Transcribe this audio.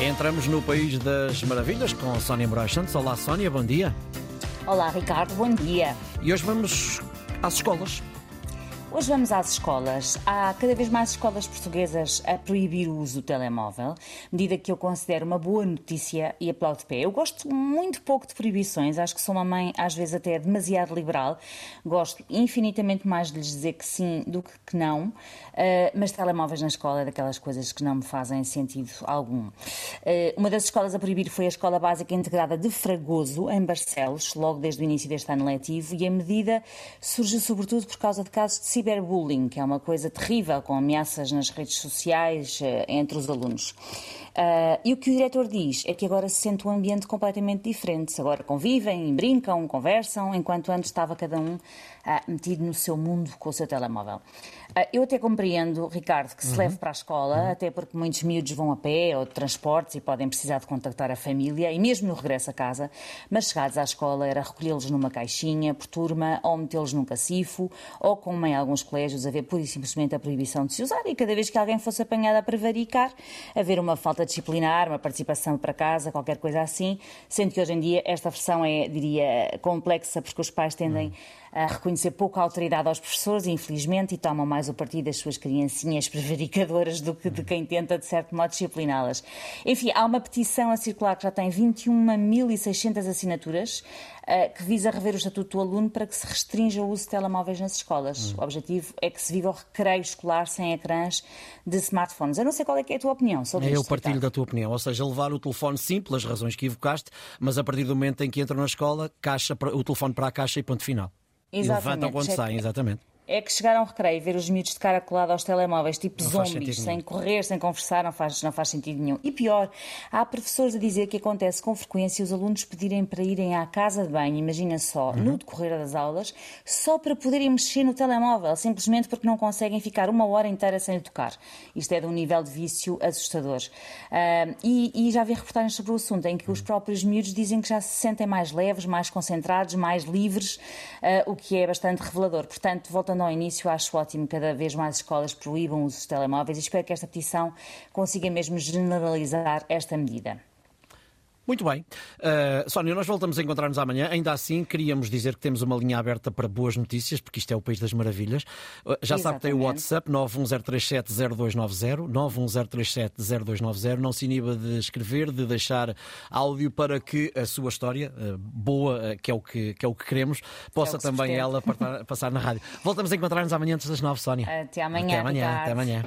Entramos no País das Maravilhas com Sónia Moraes Santos. Olá, Sónia, bom dia. Olá, Ricardo, bom dia. E hoje vamos às escolas. Hoje vamos às escolas. Há cada vez mais escolas portuguesas a proibir o uso do telemóvel, medida que eu considero uma boa notícia e aplaudo de pé. Eu gosto muito pouco de proibições, acho que sou uma mãe às vezes até demasiado liberal. Gosto infinitamente mais de lhes dizer que sim do que que não, uh, mas telemóveis na escola é daquelas coisas que não me fazem sentido algum. Uh, uma das escolas a proibir foi a Escola Básica Integrada de Fragoso, em Barcelos, logo desde o início deste ano letivo, e a medida surge sobretudo por causa de casos de ciberbullying, que é uma coisa terrível, com ameaças nas redes sociais uh, entre os alunos. Uh, e o que o diretor diz é que agora se sente um ambiente completamente diferente. Agora convivem, brincam, conversam, enquanto antes estava cada um uh, metido no seu mundo com o seu telemóvel. Uh, eu até compreendo, Ricardo, que se uhum. leve para a escola, uhum. até porque muitos miúdos vão a pé ou de transportes e podem precisar de contactar a família e mesmo no regresso a casa, mas chegados à escola era recolhê-los numa caixinha por turma ou metê-los num cacifo ou, como em alguns colégios, haver pura e simplesmente a proibição de se usar e cada vez que alguém fosse apanhado a prevaricar, haver uma falta disciplinar, uma participação para casa, qualquer coisa assim, sendo que hoje em dia esta versão é, diria, complexa porque os pais tendem a reconhecer pouca autoridade aos professores, infelizmente, e tomam mais o partido das suas criancinhas prevaricadoras do que de quem tenta, de certo modo, discipliná-las. Enfim, há uma petição a circular que já tem 21.600 assinaturas eh, que visa rever o estatuto do aluno para que se restrinja o uso de telemóveis nas escolas. Hum. O objetivo é que se viva o recreio escolar sem ecrãs de smartphones. Eu não sei qual é, é a tua opinião sobre é, isto. Eu partilho da tua opinião, ou seja, levar o telefone sim, pelas razões que evocaste, mas a partir do momento em que entra na escola, caixa o telefone para a caixa e ponto final. Exatamente. E levantam quando saem, exatamente é que chegaram ao recreio e ver os miúdos de cara colada aos telemóveis, tipo não zombies, sem correr, sem conversar, não faz, não faz sentido nenhum. E pior, há professores a dizer que acontece com frequência os alunos pedirem para irem à casa de banho, imagina só, uhum. no decorrer das aulas, só para poderem mexer no telemóvel, simplesmente porque não conseguem ficar uma hora inteira sem lhe tocar. Isto é de um nível de vício assustador. Uh, e, e, já vi reportagens sobre o assunto em que os próprios miúdos dizem que já se sentem mais leves, mais concentrados, mais livres, uh, o que é bastante revelador. Portanto, voltando ao início, acho ótimo que cada vez mais escolas proíbam os telemóveis e espero que esta petição consiga mesmo generalizar esta medida. Muito bem. Uh, Sónia, nós voltamos a encontrar-nos amanhã. Ainda assim, queríamos dizer que temos uma linha aberta para boas notícias, porque isto é o País das Maravilhas. Uh, já Exatamente. sabe que tem o WhatsApp 910370290, 910370290. Não se iniba de escrever, de deixar áudio para que a sua história, uh, boa, que, é o que, que é o que queremos, possa é também ela passar na rádio. Voltamos a encontrar-nos amanhã antes das nove, Sónia. Até amanhã. Até amanhã. Até amanhã.